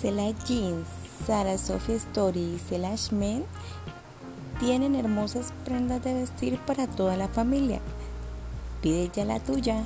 Slash Jeans, Sara Sophie Story y Slash Men tienen hermosas prendas de vestir para toda la familia. Pide ya la tuya.